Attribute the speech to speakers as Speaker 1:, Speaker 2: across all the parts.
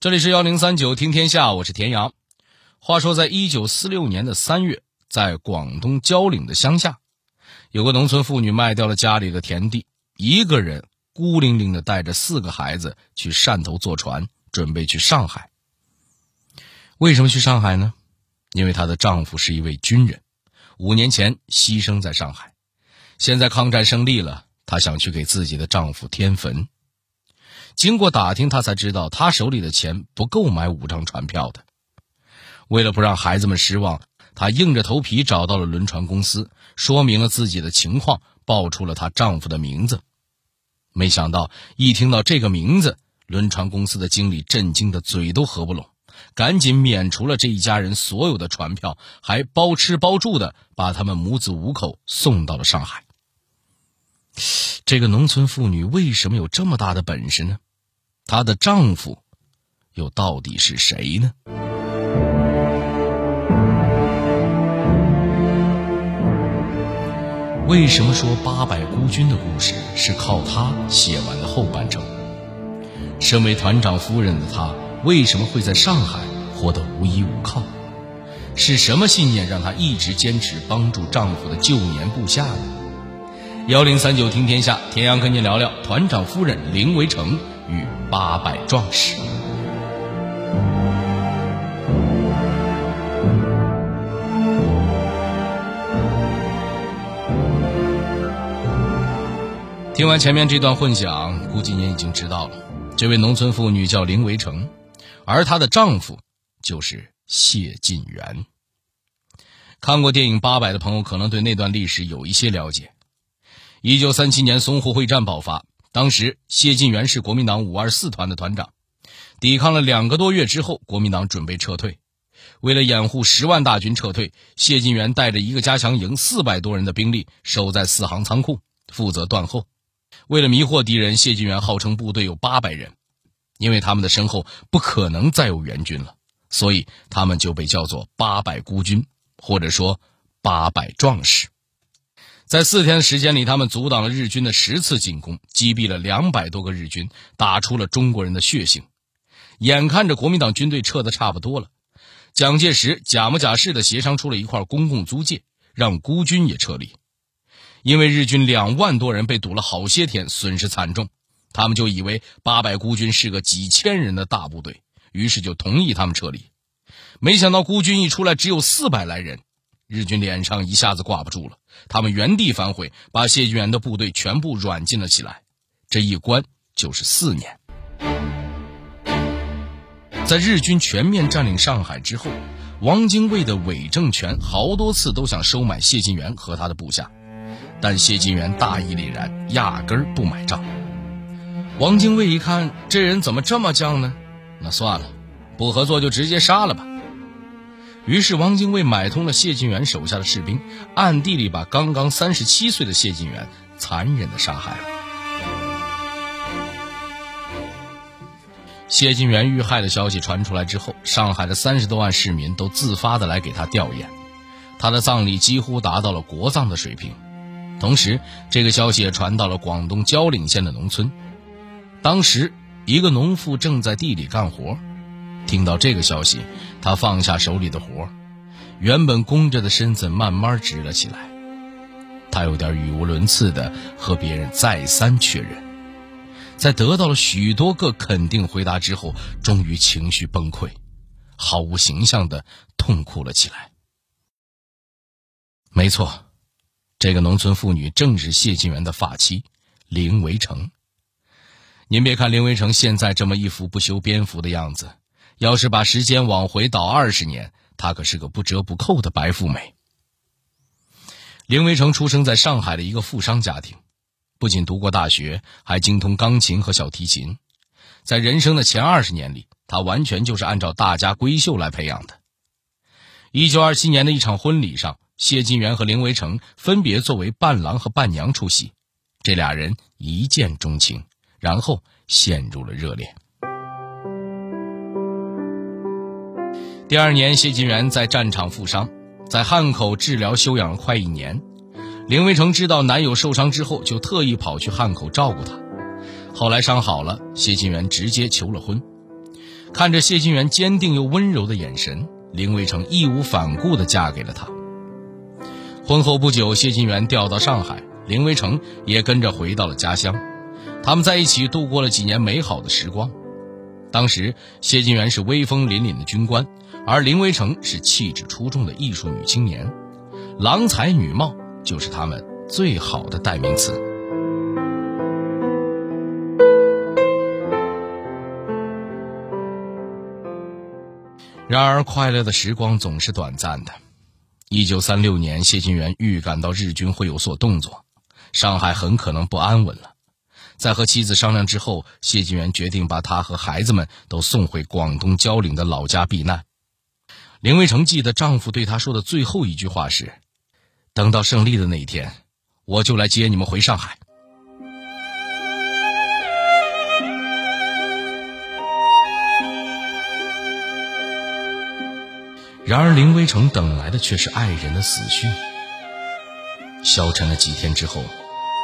Speaker 1: 这里是幺零三九听天下，我是田阳。话说，在一九四六年的三月，在广东蕉岭的乡下，有个农村妇女卖掉了家里的田地，一个人孤零零的带着四个孩子去汕头坐船，准备去上海。为什么去上海呢？因为她的丈夫是一位军人，五年前牺牲在上海，现在抗战胜利了，她想去给自己的丈夫添坟。经过打听，他才知道他手里的钱不够买五张船票的。为了不让孩子们失望，他硬着头皮找到了轮船公司，说明了自己的情况，报出了她丈夫的名字。没想到，一听到这个名字，轮船公司的经理震惊的嘴都合不拢，赶紧免除了这一家人所有的船票，还包吃包住的把他们母子五口送到了上海。这个农村妇女为什么有这么大的本事呢？她的丈夫又到底是谁呢？为什么说八百孤军的故事是靠她写完的后半程？身为团长夫人的她，为什么会在上海活得无依无靠？是什么信念让她一直坚持帮助丈夫的旧年部下呢？幺零三九听天下，田阳跟您聊聊团长夫人林维成与八百壮士。听完前面这段混响，估计您已经知道了，这位农村妇女叫林维成，而她的丈夫就是谢晋元。看过电影《八百》的朋友，可能对那段历史有一些了解。一九三七年淞沪会战爆发，当时谢晋元是国民党五二四团的团长，抵抗了两个多月之后，国民党准备撤退。为了掩护十万大军撤退，谢晋元带着一个加强营四百多人的兵力守在四行仓库，负责断后。为了迷惑敌人，谢晋元号称部队有八百人，因为他们的身后不可能再有援军了，所以他们就被叫做八百孤军，或者说八百壮士。在四天的时间里，他们阻挡了日军的十次进攻，击毙了两百多个日军，打出了中国人的血性。眼看着国民党军队撤得差不多了，蒋介石假模假式的协商出了一块公共租界，让孤军也撤离。因为日军两万多人被堵了好些天，损失惨重，他们就以为八百孤军是个几千人的大部队，于是就同意他们撤离。没想到孤军一出来，只有四百来人。日军脸上一下子挂不住了，他们原地反悔，把谢晋元的部队全部软禁了起来。这一关就是四年。在日军全面占领上海之后，汪精卫的伪政权好多次都想收买谢晋元和他的部下，但谢晋元大义凛然，压根儿不买账。汪精卫一看这人怎么这么犟呢？那算了，不合作就直接杀了吧。于是，汪精卫买通了谢晋元手下的士兵，暗地里把刚刚三十七岁的谢晋元残忍的杀害了。谢晋元遇害的消息传出来之后，上海的三十多万市民都自发的来给他吊唁，他的葬礼几乎达到了国葬的水平。同时，这个消息也传到了广东蕉岭县的农村。当时，一个农妇正在地里干活。听到这个消息，他放下手里的活原本弓着的身子慢慢直了起来。他有点语无伦次的和别人再三确认，在得到了许多个肯定回答之后，终于情绪崩溃，毫无形象的痛哭了起来。没错，这个农村妇女正是谢晋元的发妻林维成。您别看林维成现在这么一副不修边幅的样子。要是把时间往回倒二十年，她可是个不折不扣的白富美。林维成出生在上海的一个富商家庭，不仅读过大学，还精通钢琴和小提琴。在人生的前二十年里，他完全就是按照大家闺秀来培养的。一九二七年的一场婚礼上，谢晋元和林维成分别作为伴郎和伴娘出席，这俩人一见钟情，然后陷入了热恋。第二年，谢晋元在战场负伤，在汉口治疗休养了快一年。林维成知道男友受伤之后，就特意跑去汉口照顾他。后来伤好了，谢晋元直接求了婚。看着谢晋元坚定又温柔的眼神，林维成义无反顾地嫁给了他。婚后不久，谢晋元调到上海，林维成也跟着回到了家乡。他们在一起度过了几年美好的时光。当时，谢晋元是威风凛凛的军官，而林维成是气质出众的艺术女青年，郎才女貌就是他们最好的代名词。然而，快乐的时光总是短暂的。一九三六年，谢晋元预感到日军会有所动作，上海很可能不安稳了。在和妻子商量之后，谢晋元决定把他和孩子们都送回广东蕉岭的老家避难。林维成记得丈夫对他说的最后一句话是：“等到胜利的那一天，我就来接你们回上海。”然而，林维成等来的却是爱人的死讯。消沉了几天之后，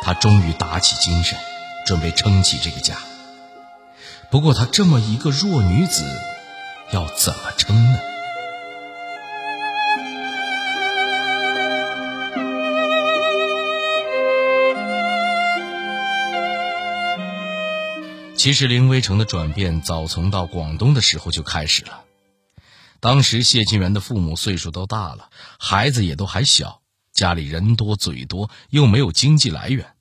Speaker 1: 他终于打起精神。准备撑起这个家，不过她这么一个弱女子，要怎么撑呢？其实林微成的转变早从到广东的时候就开始了。当时谢晋元的父母岁数都大了，孩子也都还小，家里人多嘴多，又没有经济来源。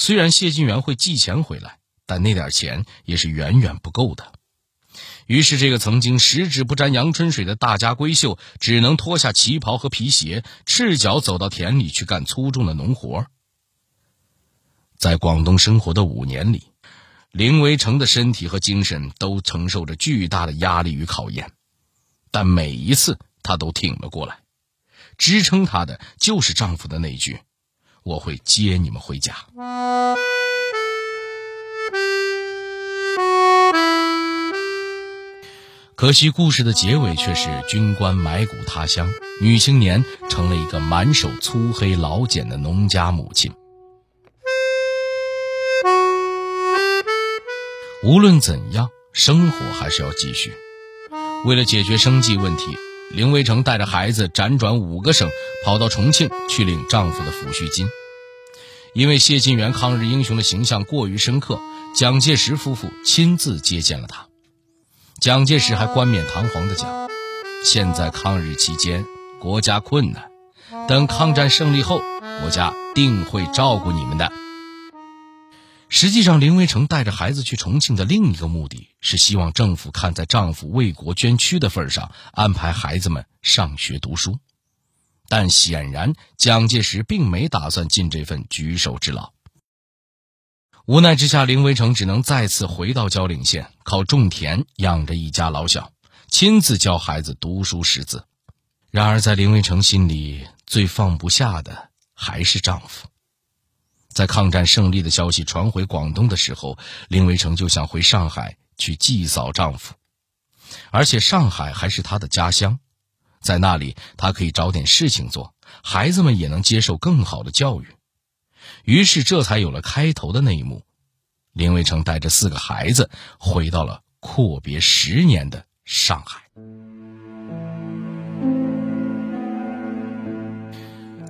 Speaker 1: 虽然谢晋元会寄钱回来，但那点钱也是远远不够的。于是，这个曾经十指不沾阳春水的大家闺秀，只能脱下旗袍和皮鞋，赤脚走到田里去干粗重的农活。在广东生活的五年里，林维成的身体和精神都承受着巨大的压力与考验，但每一次她都挺了过来。支撑她的就是丈夫的那句。我会接你们回家。可惜故事的结尾却是军官埋骨他乡，女青年成了一个满手粗黑老茧的农家母亲。无论怎样，生活还是要继续。为了解决生计问题。林维成带着孩子辗转五个省，跑到重庆去领丈夫的抚恤金。因为谢晋元抗日英雄的形象过于深刻，蒋介石夫妇亲自接见了他。蒋介石还冠冕堂皇地讲：“现在抗日期间，国家困难，等抗战胜利后，国家定会照顾你们的。”实际上，林维成带着孩子去重庆的另一个目的是希望政府看在丈夫为国捐躯的份上，安排孩子们上学读书。但显然，蒋介石并没打算尽这份举手之劳。无奈之下，林维成只能再次回到蕉岭县，靠种田养着一家老小，亲自教孩子读书识字。然而，在林维成心里最放不下的还是丈夫。在抗战胜利的消息传回广东的时候，林维成就想回上海去祭扫丈夫，而且上海还是他的家乡，在那里他可以找点事情做，孩子们也能接受更好的教育。于是，这才有了开头的那一幕：林维成带着四个孩子回到了阔别十年的上海。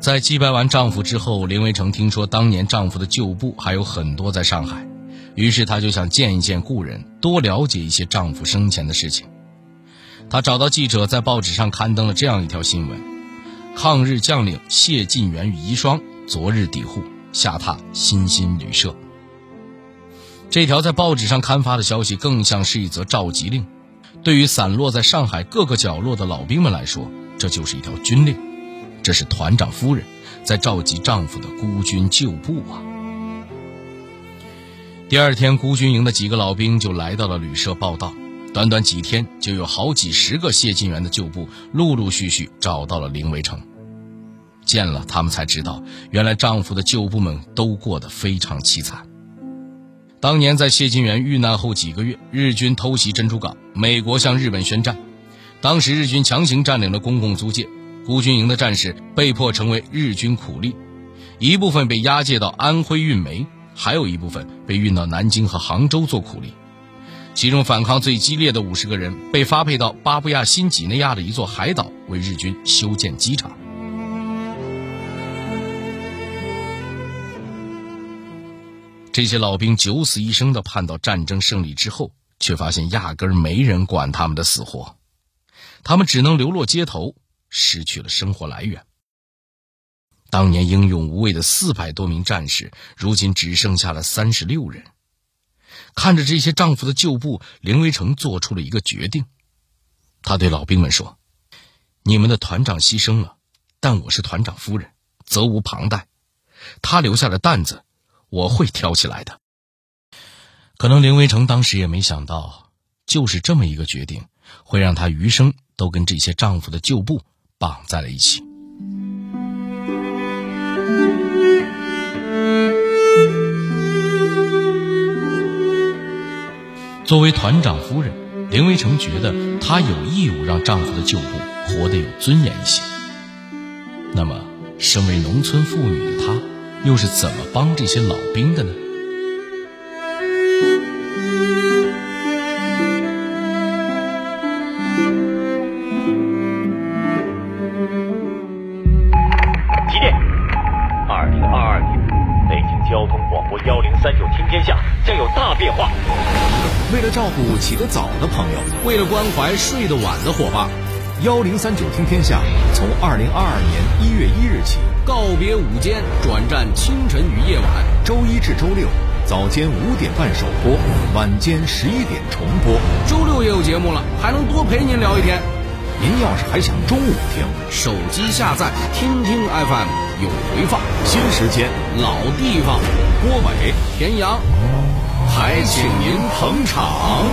Speaker 1: 在祭拜完丈夫之后，林维成听说当年丈夫的旧部还有很多在上海，于是她就想见一见故人，多了解一些丈夫生前的事情。她找到记者，在报纸上刊登了这样一条新闻：抗日将领谢晋元与遗孀昨日抵沪，下榻新新旅社。这条在报纸上刊发的消息，更像是一则召集令。对于散落在上海各个角落的老兵们来说，这就是一条军令。这是团长夫人在召集丈夫的孤军旧部啊。第二天，孤军营的几个老兵就来到了旅社报道。短短几天，就有好几十个谢晋元的旧部陆陆续续找到了林维成。见了他们，才知道原来丈夫的旧部们都过得非常凄惨。当年在谢晋元遇难后几个月，日军偷袭珍珠港，美国向日本宣战。当时日军强行占领了公共租界。孤军营的战士被迫成为日军苦力，一部分被押解到安徽运煤，还有一部分被运到南京和杭州做苦力。其中反抗最激烈的五十个人被发配到巴布亚新几内亚的一座海岛，为日军修建机场。这些老兵九死一生的盼到战争胜利之后，却发现压根儿没人管他们的死活，他们只能流落街头，失去了生活来源。当年英勇无畏的四百多名战士，如今只剩下了三十六人。看着这些丈夫的旧部，林维成做出了一个决定。他对老兵们说：“你们的团长牺牲了，但我是团长夫人，责无旁贷。他留下的担子，我会挑起来的。”可能林维成当时也没想到，就是这么一个决定，会让他余生都跟这些丈夫的旧部绑在了一起。作为团长夫人，林维成觉得她有义务让丈夫的旧部活得有尊严一些。那么，身为农村妇女的她，又是怎么帮这些老兵的呢？
Speaker 2: 照顾起得早的朋友，为了关怀睡得晚的伙伴，幺零三九听天下从二零二二年一月一日起告别午间，转战清晨与夜晚，周一至周六早间五点半首播，晚间十一点重播。周六也有节目了，还能多陪您聊一天。您要是还想中午听，手机下载听听 FM 有回放，新时间老地方，郭伟田阳。还请您捧场。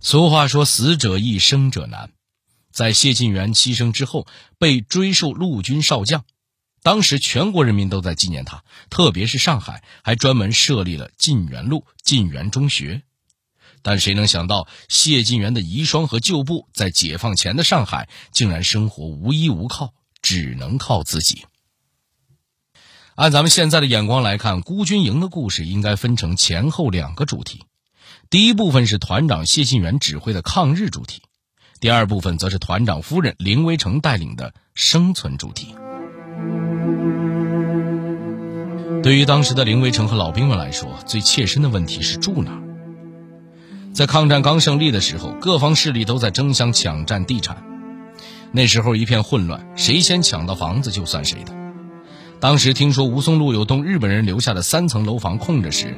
Speaker 1: 俗话说：“死者易，生者难。”在谢晋元牺牲之后，被追授陆军少将。当时全国人民都在纪念他，特别是上海还专门设立了晋元路晋元中学。但谁能想到，谢晋元的遗孀和旧部在解放前的上海，竟然生活无依无靠，只能靠自己。按咱们现在的眼光来看，孤军营的故事应该分成前后两个主题。第一部分是团长谢晋元指挥的抗日主题，第二部分则是团长夫人林维成带领的生存主题。对于当时的林维成和老兵们来说，最切身的问题是住哪。在抗战刚胜利的时候，各方势力都在争相抢占地产，那时候一片混乱，谁先抢到房子就算谁的。当时听说吴淞路有栋日本人留下的三层楼房空着时，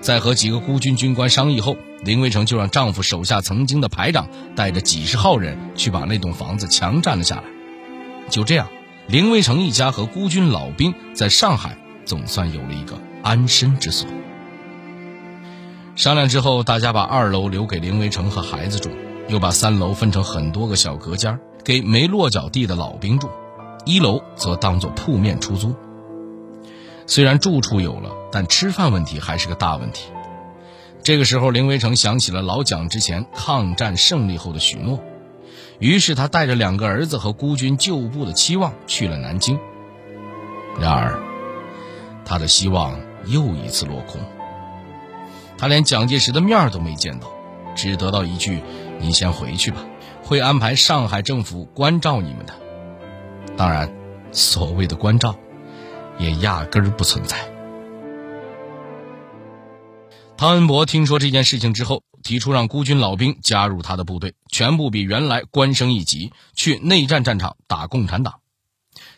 Speaker 1: 在和几个孤军军官商议后，林维成就让丈夫手下曾经的排长带着几十号人去把那栋房子强占了下来。就这样，林维成一家和孤军老兵在上海总算有了一个安身之所。商量之后，大家把二楼留给林维成和孩子住，又把三楼分成很多个小隔间给没落脚地的老兵住，一楼则当做铺面出租。虽然住处有了，但吃饭问题还是个大问题。这个时候，林维成想起了老蒋之前抗战胜利后的许诺，于是他带着两个儿子和孤军旧部的期望去了南京。然而，他的希望又一次落空。他连蒋介石的面都没见到，只得到一句：“你先回去吧，会安排上海政府关照你们的。”当然，所谓的关照。也压根儿不存在。汤恩伯听说这件事情之后，提出让孤军老兵加入他的部队，全部比原来官升一级，去内战战场打共产党。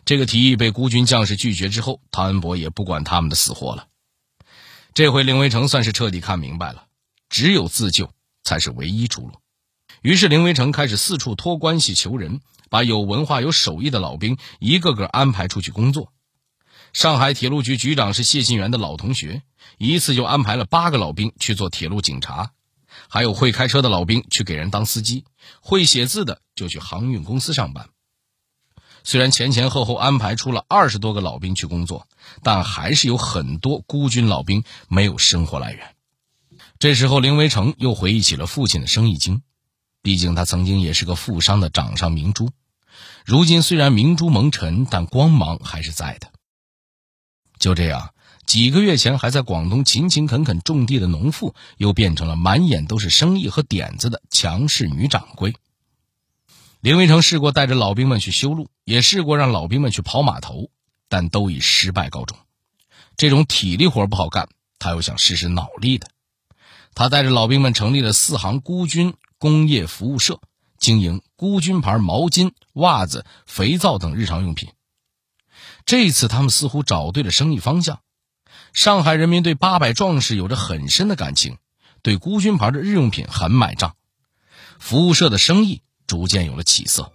Speaker 1: 这个提议被孤军将士拒绝之后，汤恩伯也不管他们的死活了。这回林维成算是彻底看明白了，只有自救才是唯一出路。于是林维成开始四处托关系求人，把有文化、有手艺的老兵一个个安排出去工作。上海铁路局局长是谢晋元的老同学，一次就安排了八个老兵去做铁路警察，还有会开车的老兵去给人当司机，会写字的就去航运公司上班。虽然前前后后安排出了二十多个老兵去工作，但还是有很多孤军老兵没有生活来源。这时候，林维成又回忆起了父亲的生意经，毕竟他曾经也是个富商的掌上明珠。如今虽然明珠蒙尘，但光芒还是在的。就这样，几个月前还在广东勤勤恳恳种地的农妇，又变成了满眼都是生意和点子的强势女掌柜。林维成试过带着老兵们去修路，也试过让老兵们去跑码头，但都以失败告终。这种体力活不好干，他又想试试脑力的。他带着老兵们成立了四行孤军工业服务社，经营孤军牌毛巾、袜子、肥皂等日常用品。这次他们似乎找对了生意方向。上海人民对八百壮士有着很深的感情，对孤军牌的日用品很买账，服务社的生意逐渐有了起色。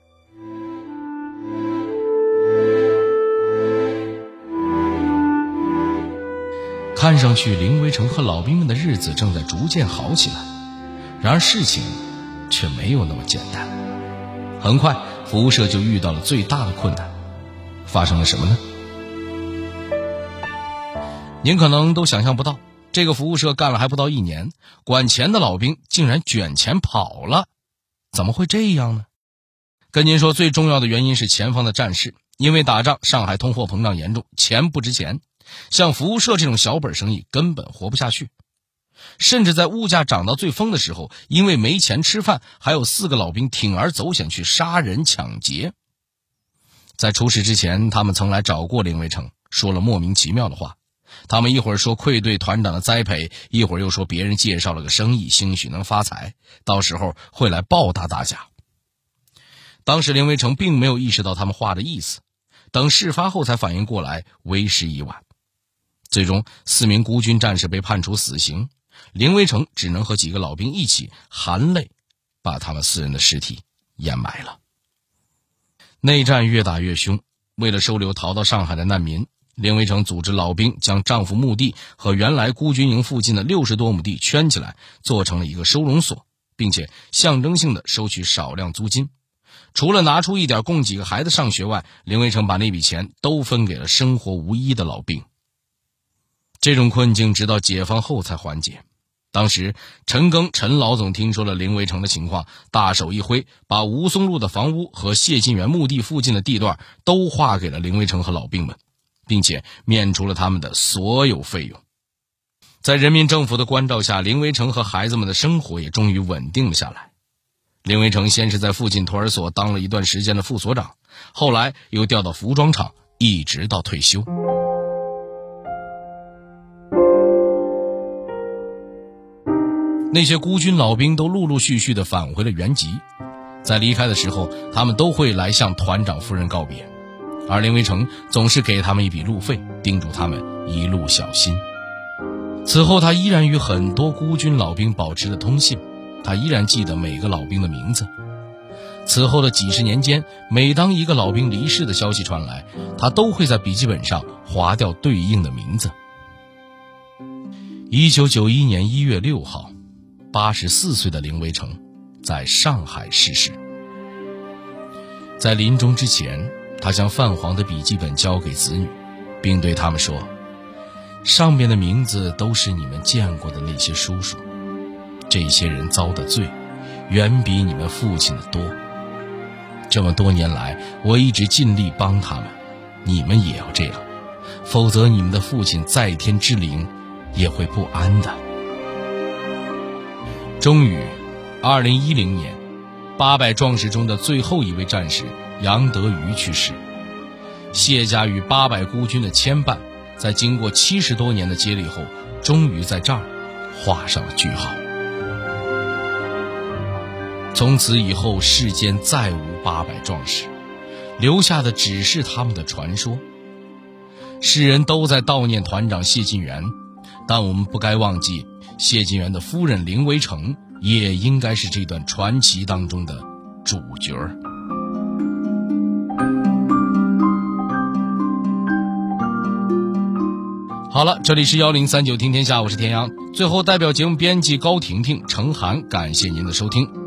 Speaker 1: 看上去林维成和老兵们的日子正在逐渐好起来，然而事情却没有那么简单。很快，服务社就遇到了最大的困难，发生了什么呢？您可能都想象不到，这个服务社干了还不到一年，管钱的老兵竟然卷钱跑了，怎么会这样呢？跟您说，最重要的原因是前方的战事，因为打仗，上海通货膨胀严重，钱不值钱。像服务社这种小本生意根本活不下去，甚至在物价涨到最疯的时候，因为没钱吃饭，还有四个老兵铤而走险去杀人抢劫。在出事之前，他们曾来找过林维成，说了莫名其妙的话。他们一会儿说愧对团长的栽培，一会儿又说别人介绍了个生意，兴许能发财，到时候会来报答大家。当时林维成并没有意识到他们话的意思，等事发后才反应过来，为时已晚。最终，四名孤军战士被判处死刑，林维成只能和几个老兵一起含泪把他们四人的尸体掩埋了。内战越打越凶，为了收留逃到上海的难民，林维成组织老兵将丈夫墓地和原来孤军营附近的六十多亩地圈起来，做成了一个收容所，并且象征性的收取少量租金。除了拿出一点供几个孩子上学外，林维成把那笔钱都分给了生活无依的老兵。这种困境直到解放后才缓解。当时，陈庚陈老总听说了林维成的情况，大手一挥，把吴淞路的房屋和谢晋元墓地附近的地段都划给了林维成和老兵们，并且免除了他们的所有费用。在人民政府的关照下，林维成和孩子们的生活也终于稳定了下来。林维成先是在附近托儿所当了一段时间的副所长，后来又调到服装厂，一直到退休。那些孤军老兵都陆陆续续的返回了原籍，在离开的时候，他们都会来向团长夫人告别，而林维成总是给他们一笔路费，叮嘱他们一路小心。此后，他依然与很多孤军老兵保持着通信，他依然记得每个老兵的名字。此后的几十年间，每当一个老兵离世的消息传来，他都会在笔记本上划掉对应的名字。一九九一年一月六号。八十四岁的林维成，在上海逝世。在临终之前，他将泛黄的笔记本交给子女，并对他们说：“上面的名字都是你们见过的那些叔叔，这些人遭的罪，远比你们父亲的多。这么多年来，我一直尽力帮他们，你们也要这样，否则你们的父亲在天之灵也会不安的。”终于，二零一零年，八百壮士中的最后一位战士杨德瑜去世。谢家与八百孤军的牵绊，在经过七十多年的接力后，终于在这儿画上了句号。从此以后，世间再无八百壮士，留下的只是他们的传说。世人都在悼念团长谢晋元，但我们不该忘记。谢晋元的夫人林维成也应该是这段传奇当中的主角好了，这里是幺零三九听天下，我是田阳。最后，代表节目编辑高婷婷、程涵，感谢您的收听。